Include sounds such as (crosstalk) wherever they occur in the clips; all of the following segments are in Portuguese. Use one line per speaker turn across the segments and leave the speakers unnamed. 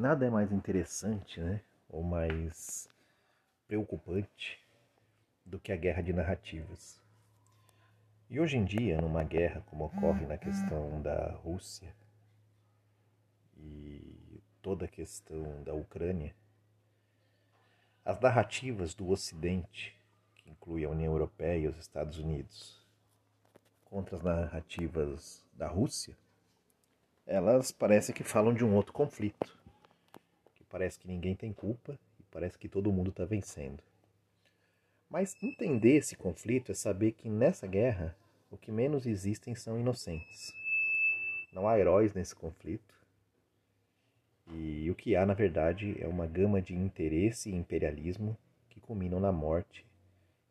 nada é mais interessante, né? Ou mais preocupante do que a guerra de narrativas. E hoje em dia, numa guerra como ocorre na questão da Rússia e toda a questão da Ucrânia, as narrativas do Ocidente, que inclui a União Europeia e os Estados Unidos, contra as narrativas da Rússia, elas parecem que falam de um outro conflito parece que ninguém tem culpa e parece que todo mundo está vencendo. Mas entender esse conflito é saber que nessa guerra o que menos existem são inocentes. Não há heróis nesse conflito. E o que há, na verdade, é uma gama de interesse e imperialismo que culminam na morte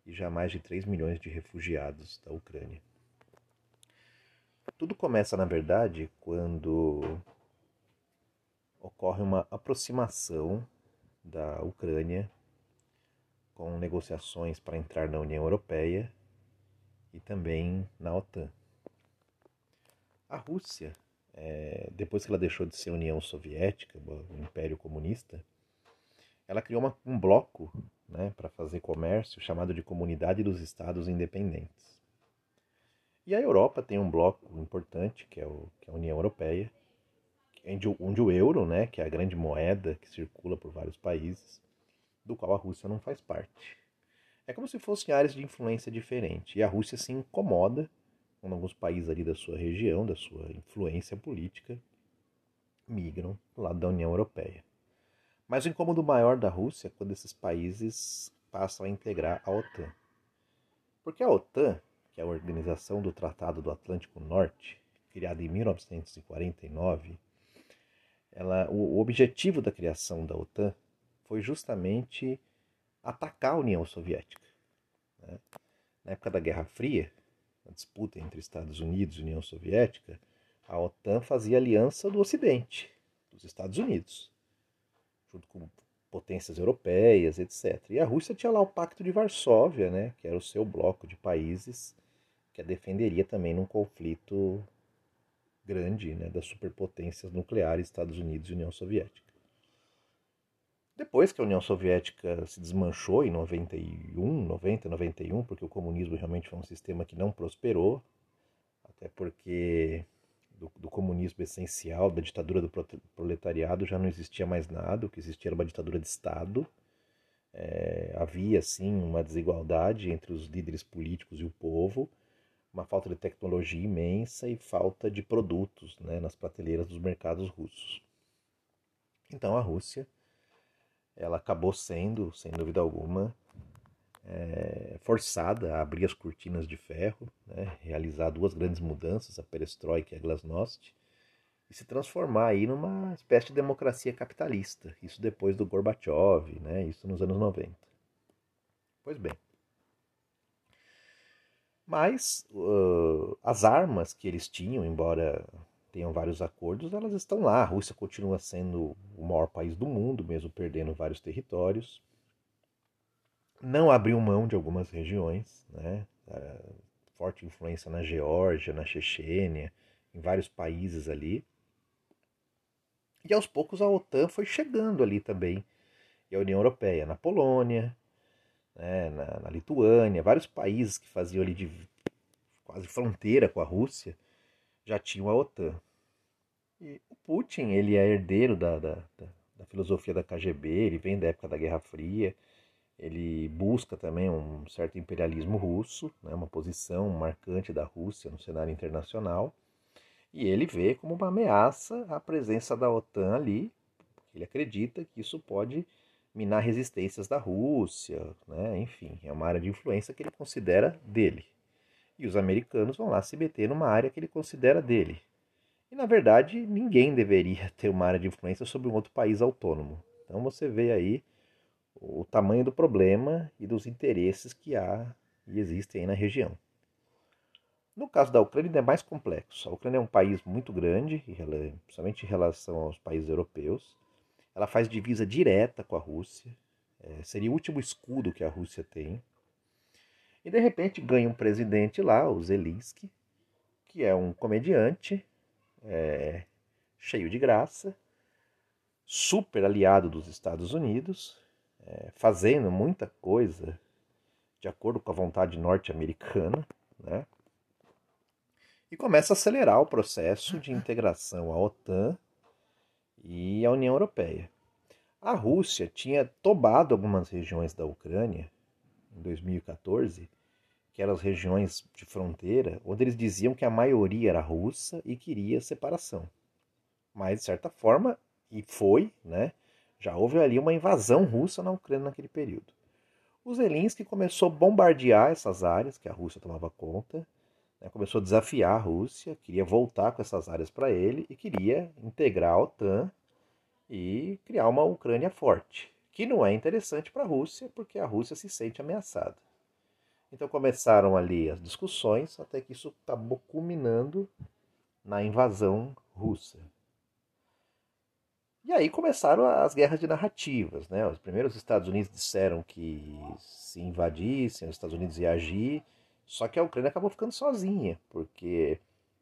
e já mais de 3 milhões de refugiados da Ucrânia. Tudo começa, na verdade, quando ocorre uma aproximação da Ucrânia com negociações para entrar na União Europeia e também na OTAN. A Rússia, é, depois que ela deixou de ser União Soviética, o Império Comunista, ela criou uma, um bloco né, para fazer comércio chamado de Comunidade dos Estados Independentes. E a Europa tem um bloco importante, que é, o, que é a União Europeia, onde o euro, né, que é a grande moeda que circula por vários países, do qual a Rússia não faz parte. É como se fossem áreas de influência diferentes. E a Rússia se incomoda quando alguns países ali da sua região, da sua influência política, migram lado da União Europeia. Mas o incômodo maior da Rússia é quando esses países passam a integrar a OTAN. Porque a OTAN, que é a Organização do Tratado do Atlântico Norte, criada em 1949, ela, o, objetivo da criação da OTAN foi justamente atacar a União Soviética. Né? Na época da Guerra Fria, a disputa entre Estados Unidos e União Soviética, a OTAN fazia aliança do Ocidente, dos Estados Unidos, junto com potências europeias, etc. E a Rússia tinha lá o Pacto de Varsóvia, né, que era o seu bloco de países que a defenderia também num conflito grande né, das superpotências nucleares Estados Unidos e União Soviética. Depois que a União Soviética se desmanchou em 91, 90, 91, porque o comunismo realmente foi um sistema que não prosperou, até porque do, do comunismo essencial, da ditadura do proletariado, já não existia mais nada, o que existia era uma ditadura de Estado. É, havia, sim, uma desigualdade entre os líderes políticos e o povo, uma falta de tecnologia imensa e falta de produtos né, nas prateleiras dos mercados russos. Então a Rússia ela acabou sendo, sem dúvida alguma, é, forçada a abrir as cortinas de ferro, né, realizar duas grandes mudanças, a perestroika e a glasnost, e se transformar aí numa espécie de democracia capitalista. Isso depois do Gorbachev, né, isso nos anos 90. Pois bem, mas uh, as armas que eles tinham, embora tenham vários acordos, elas estão lá. A Rússia continua sendo o maior país do mundo, mesmo perdendo vários territórios. Não abriu mão de algumas regiões, né? Uh, forte influência na Geórgia, na Chechênia, em vários países ali. E aos poucos a OTAN foi chegando ali também. E a União Europeia, na Polônia, né, na, na, Lituânia, vários países que faziam ali de quase fronteira com a Rússia já tinham a OTAN. E o Putin, ele é herdeiro da, da, da, da filosofia da KGB, ele vem da época da Guerra Fria, ele busca também um certo imperialismo russo, né, uma posição marcante da Rússia no cenário internacional, e ele vê como uma ameaça a presença da OTAN ali, ele acredita que isso pode minar resistências da Rússia, né? enfim, é uma área de influência que ele considera dele. E os americanos vão lá se meter numa área que ele considera dele. E na verdade, ninguém deveria (laughs) ter uma área de influência sobre um outro país autônomo. Então você vê aí o tamanho do problema e dos interesses que há e existem aí na região. No caso da Ucrânia é mais complexo. A Ucrânia é um país muito grande, principalmente em relação aos países europeus. Ela faz divisa direta com a Rússia. É, seria o último escudo que a Rússia tem. E de repente ganha um presidente lá, o Zelensky, que é um comediante, é, cheio de graça, super aliado dos Estados Unidos, é, fazendo muita coisa de acordo com a vontade norte-americana, né? e começa a acelerar o processo de integração à OTAN e à União Europeia. A Rússia tinha tomado algumas regiões da Ucrânia em 2014, que eram as regiões de fronteira, onde eles diziam que a maioria era russa e queria separação. Mas, de certa forma, e foi, né? Já houve ali uma invasão russa na Ucrânia naquele período. O Zelensky começou a bombardear essas áreas que a Rússia tomava conta, né? começou a desafiar a Rússia, queria voltar com essas áreas para ele e queria integrar a OTAN e criar uma Ucrânia forte, que não é interessante para a Rússia, porque a Rússia se sente ameaçada. Então começaram ali as discussões, até que isso acabou culminando na invasão russa. E aí começaram as guerras de narrativas. Né? Os primeiros Estados Unidos disseram que se invadissem, os Estados Unidos iam agir, só que a Ucrânia acabou ficando sozinha, porque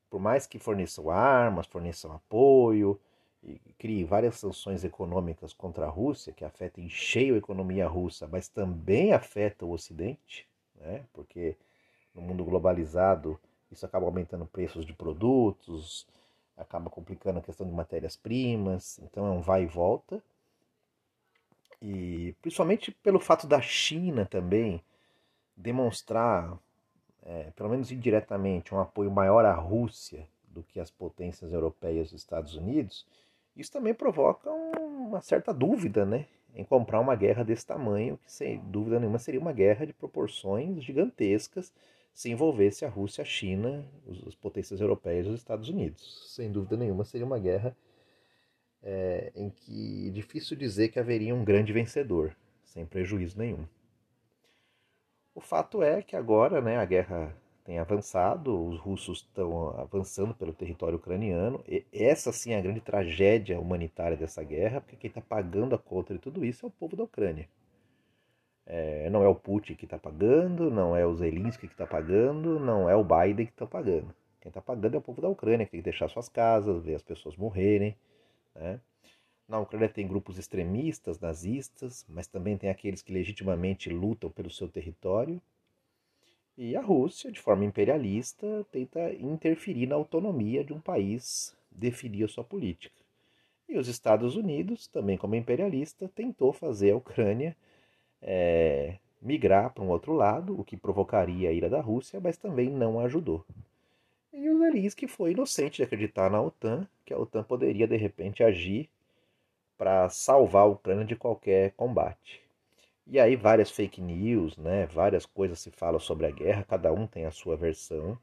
por mais que forneçam armas, forneçam apoio, e crie várias sanções econômicas contra a Rússia, que afetam em cheio a economia russa, mas também afetam o Ocidente, né? porque no mundo globalizado isso acaba aumentando preços de produtos, acaba complicando a questão de matérias-primas, então é um vai e volta. E principalmente pelo fato da China também demonstrar, é, pelo menos indiretamente, um apoio maior à Rússia do que as potências europeias e Estados Unidos, isso também provoca uma certa dúvida, né? Em comprar uma guerra desse tamanho, que sem dúvida nenhuma seria uma guerra de proporções gigantescas se envolvesse a Rússia, a China, as potências europeias e os Estados Unidos. Sem dúvida nenhuma seria uma guerra é, em que é difícil dizer que haveria um grande vencedor, sem prejuízo nenhum. O fato é que agora né, a guerra tem avançado, os russos estão avançando pelo território ucraniano. E essa sim é a grande tragédia humanitária dessa guerra, porque quem está pagando a conta de tudo isso é o povo da Ucrânia. É, não é o Putin que está pagando, não é o Zelensky que está pagando, não é o Biden que está pagando. Quem está pagando é o povo da Ucrânia, que tem que deixar suas casas, ver as pessoas morrerem. Né? Na Ucrânia tem grupos extremistas, nazistas, mas também tem aqueles que legitimamente lutam pelo seu território e a Rússia, de forma imperialista, tenta interferir na autonomia de um país, definir a sua política. E os Estados Unidos, também como imperialista, tentou fazer a Ucrânia é, migrar para um outro lado, o que provocaria a ira da Rússia, mas também não ajudou. E o Zelensky foi inocente de acreditar na OTAN, que a OTAN poderia de repente agir para salvar a Ucrânia de qualquer combate. E aí várias fake news, né? Várias coisas se falam sobre a guerra, cada um tem a sua versão.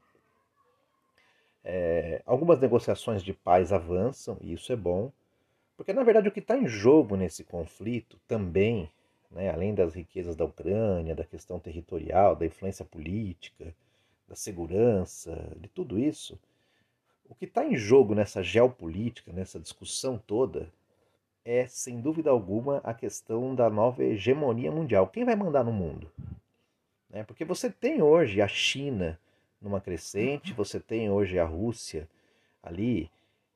É, algumas negociações de paz avançam, e isso é bom, porque na verdade o que está em jogo nesse conflito também, né, além das riquezas da Ucrânia, da questão territorial, da influência política, da segurança, de tudo isso, o que está em jogo nessa geopolítica, nessa discussão toda, é, sem dúvida alguma, a questão da nova hegemonia mundial. Quem vai mandar no mundo? Né? Porque você tem hoje a China numa crescente, você tem hoje a Rússia ali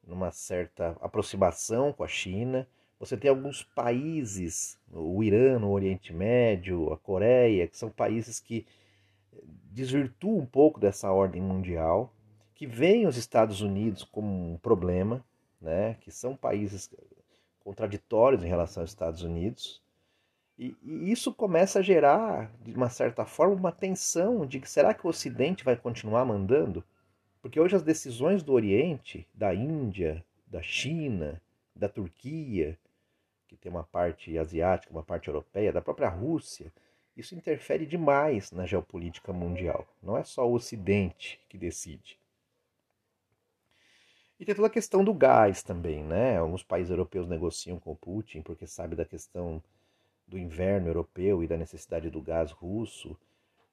numa certa aproximação com a China, você tem alguns países, o Irã no Oriente Médio, a Coreia, que são países que desvirtuam um pouco dessa ordem mundial, que veem os Estados Unidos como um problema, né? que são países contraditórios em relação aos Estados Unidos. E, e, isso começa a gerar, de uma certa forma, uma tensão de que será que o Ocidente vai continuar mandando? Porque hoje as decisões do Oriente, da Índia, da China, da Turquia, que tem uma parte asiática, uma parte europeia, da própria Rússia, isso interfere demais na geopolítica mundial. Não é só o Ocidente que decide. E tem toda a questão do gás também, né? Alguns países europeus negociam com o Putin porque sabe da questão do inverno europeu e da necessidade do gás russo.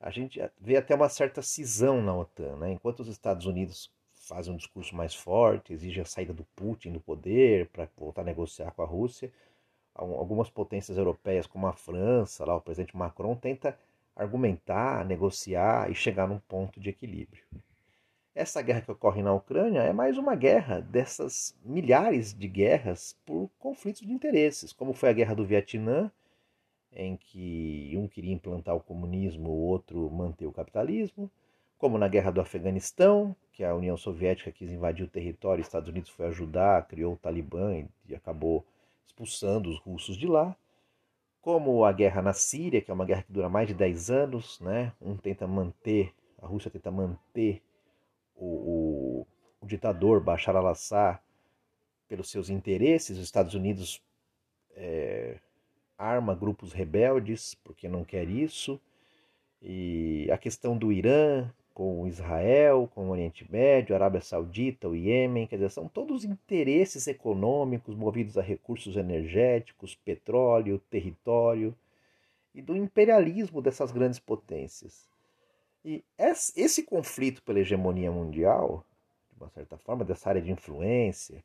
A gente vê até uma certa cisão na OTAN, né? Enquanto os Estados Unidos fazem um discurso mais forte, exigem a saída do Putin do poder para voltar a negociar com a Rússia, algumas potências europeias, como a França, lá o presidente Macron tenta argumentar, negociar e chegar num ponto de equilíbrio. Essa guerra que ocorre na Ucrânia é mais uma guerra dessas milhares de guerras por conflitos de interesses, como foi a guerra do Vietnã, em que um queria implantar o comunismo, o outro manter o capitalismo, como na guerra do Afeganistão, que a União Soviética quis invadir o território, os Estados Unidos foi ajudar, criou o Talibã e acabou expulsando os russos de lá, como a guerra na Síria, que é uma guerra que dura mais de 10 anos, né? Um tenta manter, a Rússia tenta manter o, o, o ditador Bashar al-Assad pelos seus interesses, os Estados Unidos é, arma grupos rebeldes porque não quer isso, e a questão do Irã, com Israel, com o Oriente Médio, Arábia Saudita, o Iêmen, quer dizer, são todos interesses econômicos movidos a recursos energéticos, petróleo, território e do imperialismo dessas grandes potências. E esse conflito pela hegemonia mundial, de uma certa forma, dessa área de influência,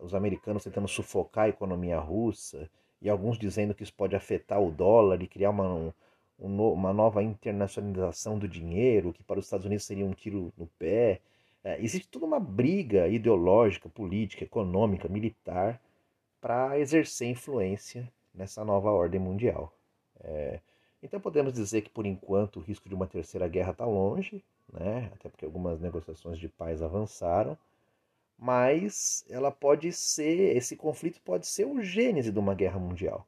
os americanos tentando sufocar a economia russa e alguns dizendo que isso pode afetar o dólar e criar uma, uma nova internacionalização do dinheiro, que para os Estados Unidos seria um tiro no pé. É, existe toda uma briga ideológica, política, econômica, militar para exercer influência nessa nova ordem mundial. É, então podemos dizer que por enquanto o risco de uma terceira guerra está longe, né? até porque algumas negociações de paz avançaram, mas ela pode ser, esse conflito pode ser o gênese de uma guerra mundial.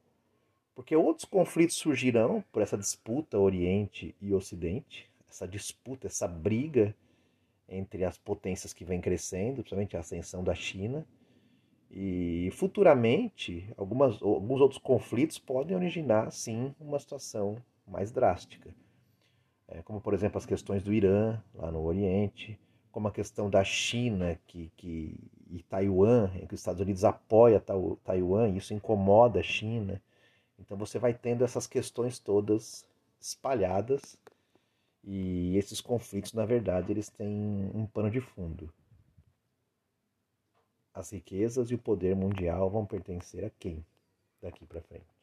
Porque outros conflitos surgirão por essa disputa Oriente e Ocidente, essa disputa, essa briga entre as potências que vem crescendo, principalmente a ascensão da China. E futuramente, algumas, alguns outros conflitos podem originar, sim, uma situação mais drástica. É, como, por exemplo, as questões do Irã, lá no Oriente, como a questão da China que, que, e Taiwan, em que os Estados Unidos apoia Taiwan, e isso incomoda a China. Então você vai tendo essas questões todas espalhadas e esses conflitos, na verdade, eles têm um pano de fundo. As riquezas e o poder mundial vão pertencer a quem daqui para frente?